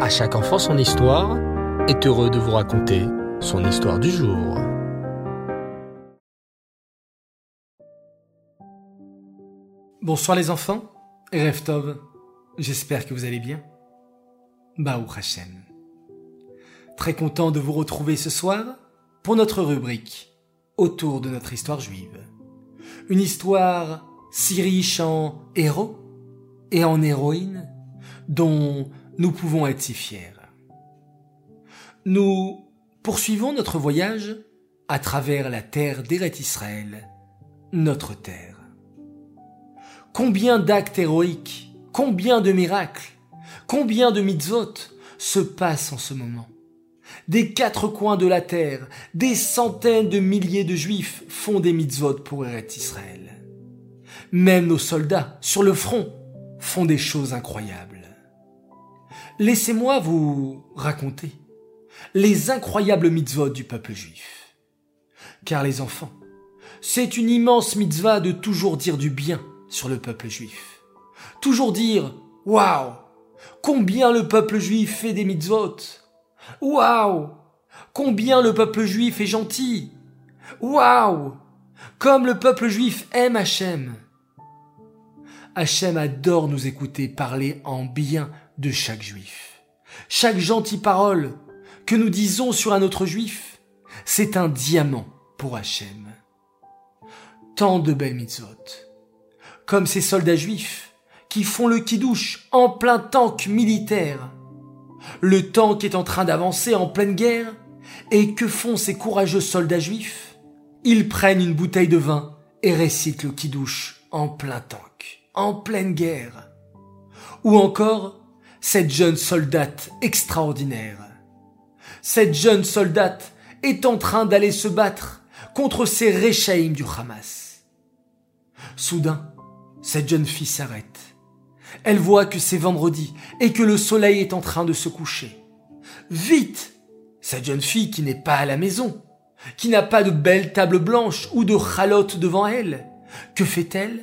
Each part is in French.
À chaque enfant son histoire est heureux de vous raconter son histoire du jour. Bonsoir les enfants, Reftov, j'espère que vous allez bien. Baou Hashem. Très content de vous retrouver ce soir pour notre rubrique autour de notre histoire juive. Une histoire si riche en héros et en héroïnes dont nous pouvons être si fiers. Nous poursuivons notre voyage à travers la terre d'Eret Israël, notre terre. Combien d'actes héroïques, combien de miracles, combien de mitzvot se passent en ce moment. Des quatre coins de la terre, des centaines de milliers de juifs font des mitzvot pour Eret Israël. Même nos soldats, sur le front, font des choses incroyables. Laissez-moi vous raconter les incroyables mitzvot du peuple juif. Car les enfants, c'est une immense mitzvah de toujours dire du bien sur le peuple juif. Toujours dire Waouh Combien le peuple juif fait des mitzvot Waouh Combien le peuple juif est gentil Waouh Comme le peuple juif aime Hachem. Hachem adore nous écouter parler en bien de chaque juif. Chaque gentille parole que nous disons sur un autre juif, c'est un diamant pour Hachem. Tant de belles mitzvot. Comme ces soldats juifs qui font le kidouche en plein tank militaire. Le tank est en train d'avancer en pleine guerre et que font ces courageux soldats juifs? Ils prennent une bouteille de vin et récitent le kidouche en plein tank, en pleine guerre. Ou encore, cette jeune soldate extraordinaire. Cette jeune soldate est en train d'aller se battre contre ces réchaïms du Hamas. Soudain, cette jeune fille s'arrête. Elle voit que c'est vendredi et que le soleil est en train de se coucher. Vite Cette jeune fille qui n'est pas à la maison, qui n'a pas de belle table blanche ou de chalotte devant elle, que fait-elle?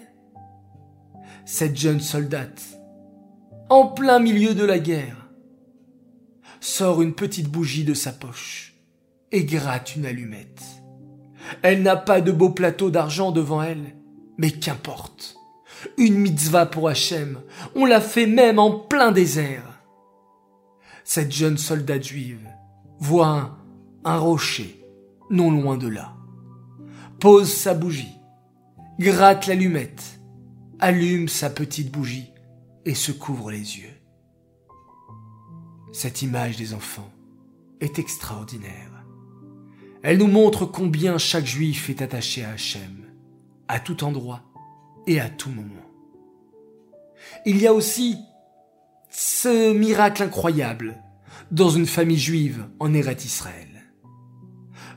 Cette jeune soldate en plein milieu de la guerre, sort une petite bougie de sa poche et gratte une allumette. Elle n'a pas de beau plateau d'argent devant elle, mais qu'importe. Une mitzvah pour Hachem, on l'a fait même en plein désert. Cette jeune soldate juive voit un, un rocher non loin de là, pose sa bougie, gratte l'allumette, allume sa petite bougie et se couvre les yeux. Cette image des enfants est extraordinaire. Elle nous montre combien chaque juif est attaché à Hachem, à tout endroit et à tout moment. Il y a aussi ce miracle incroyable dans une famille juive en Eret Israël.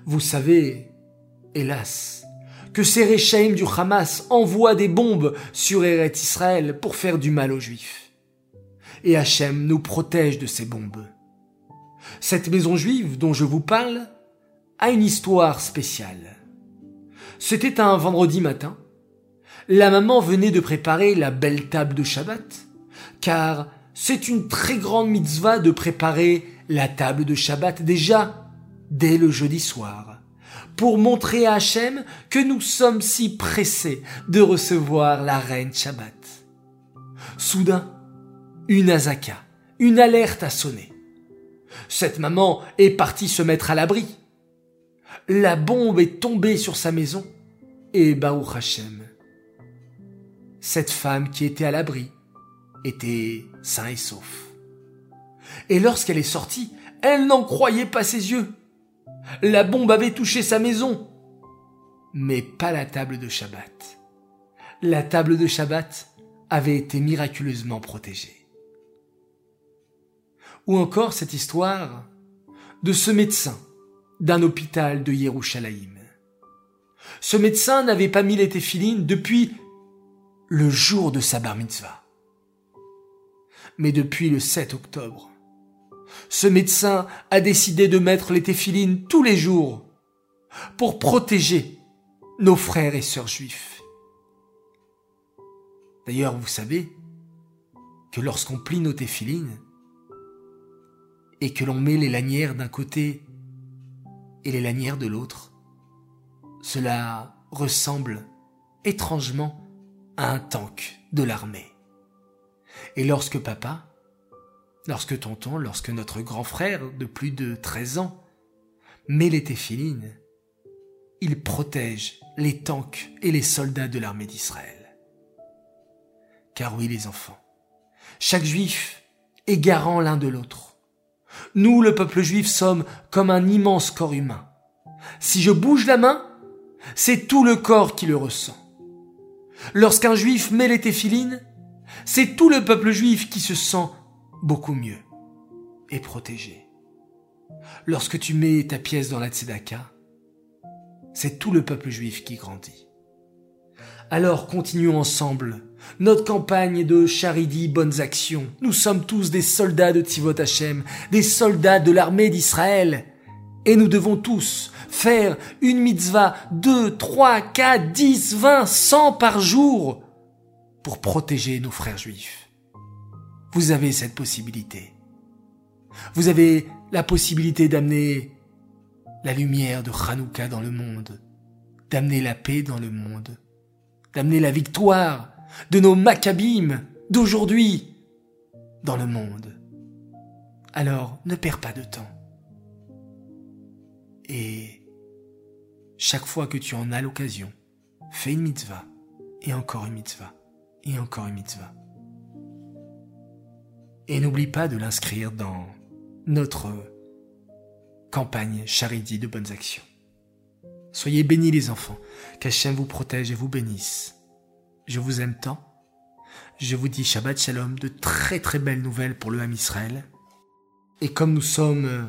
Vous savez, hélas, que ces Réchaïm du Hamas envoient des bombes sur Eret Israël pour faire du mal aux Juifs. Et Hachem nous protège de ces bombes. Cette maison juive dont je vous parle a une histoire spéciale. C'était un vendredi matin. La maman venait de préparer la belle table de Shabbat, car c'est une très grande mitzvah de préparer la table de Shabbat déjà dès le jeudi soir pour montrer à Hachem que nous sommes si pressés de recevoir la reine Shabbat. Soudain, une azaka, une alerte a sonné. Cette maman est partie se mettre à l'abri. La bombe est tombée sur sa maison et Baou Hachem. Cette femme qui était à l'abri était sain et sauf. Et lorsqu'elle est sortie, elle n'en croyait pas ses yeux. La bombe avait touché sa maison, mais pas la table de Shabbat. La table de Shabbat avait été miraculeusement protégée. Ou encore cette histoire de ce médecin d'un hôpital de Yerushalayim. Ce médecin n'avait pas mis les téphilines depuis le jour de sa bar mitzvah. Mais depuis le 7 octobre, ce médecin a décidé de mettre les téphilines tous les jours pour protéger nos frères et sœurs juifs. D'ailleurs, vous savez que lorsqu'on plie nos téphilines, et que l'on met les lanières d'un côté et les lanières de l'autre, cela ressemble étrangement à un tank de l'armée. Et lorsque papa, lorsque tonton, lorsque notre grand frère de plus de 13 ans met les téphilines, il protège les tanks et les soldats de l'armée d'Israël. Car oui les enfants, chaque juif est garant l'un de l'autre. Nous, le peuple juif, sommes comme un immense corps humain. Si je bouge la main, c'est tout le corps qui le ressent. Lorsqu'un juif met les téphilines, c'est tout le peuple juif qui se sent beaucoup mieux et protégé. Lorsque tu mets ta pièce dans la tzedaka, c'est tout le peuple juif qui grandit. Alors continuons ensemble notre campagne de charidi bonnes actions. Nous sommes tous des soldats de Tivot Hashem, des soldats de l'armée d'Israël. Et nous devons tous faire une mitzvah, deux, trois, quatre, dix, vingt, cent par jour pour protéger nos frères juifs. Vous avez cette possibilité. Vous avez la possibilité d'amener la lumière de Hanouka dans le monde, d'amener la paix dans le monde, d'amener la victoire de nos Maccabim d'aujourd'hui dans le monde. Alors ne perds pas de temps. Et chaque fois que tu en as l'occasion, fais une mitzvah, et encore une mitzvah, et encore une mitzvah. Et n'oublie pas de l'inscrire dans notre campagne charity de bonnes actions. Soyez bénis les enfants, qu'Hachem vous protège et vous bénisse. Je vous aime tant. Je vous dis Shabbat Shalom, de très très belles nouvelles pour le Ham Israël. Et comme nous sommes euh,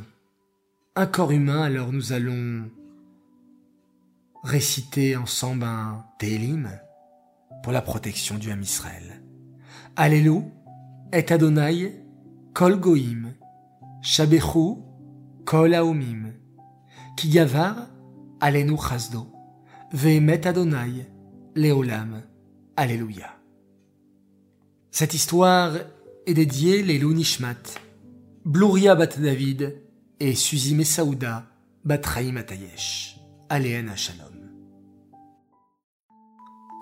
un corps humain, alors nous allons réciter ensemble un Télim pour la protection du Ham Israël. Allélu et Adonai kol goim, shabechu kol haomim, ki gavar alenu chasdo, ve'emet Adonai leolam. Alléluia. Cette histoire est dédiée les Nishmat, Bluria bat David et Suzy Messaouda bat Raïm Atayesh. Aléen Shalom.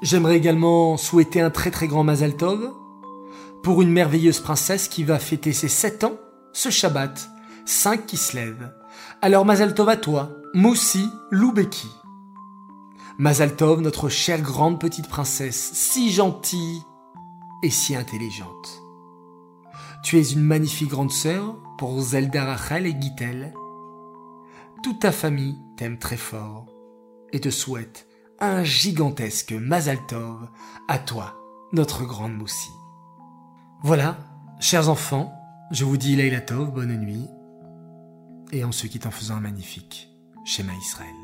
J'aimerais également souhaiter un très très grand Mazal Tov pour une merveilleuse princesse qui va fêter ses 7 ans ce Shabbat, 5 qui se lèvent. Alors Mazal Tov à toi, Moussi Loubeki. Mazaltov, notre chère grande petite princesse, si gentille et si intelligente. Tu es une magnifique grande sœur pour Zelda Rachel et Gitel. Toute ta famille t'aime très fort et te souhaite un gigantesque Mazaltov à toi, notre grande Moussi. Voilà, chers enfants, je vous dis Leila Tov, bonne nuit, et en se quitte en faisant un magnifique schéma Israël.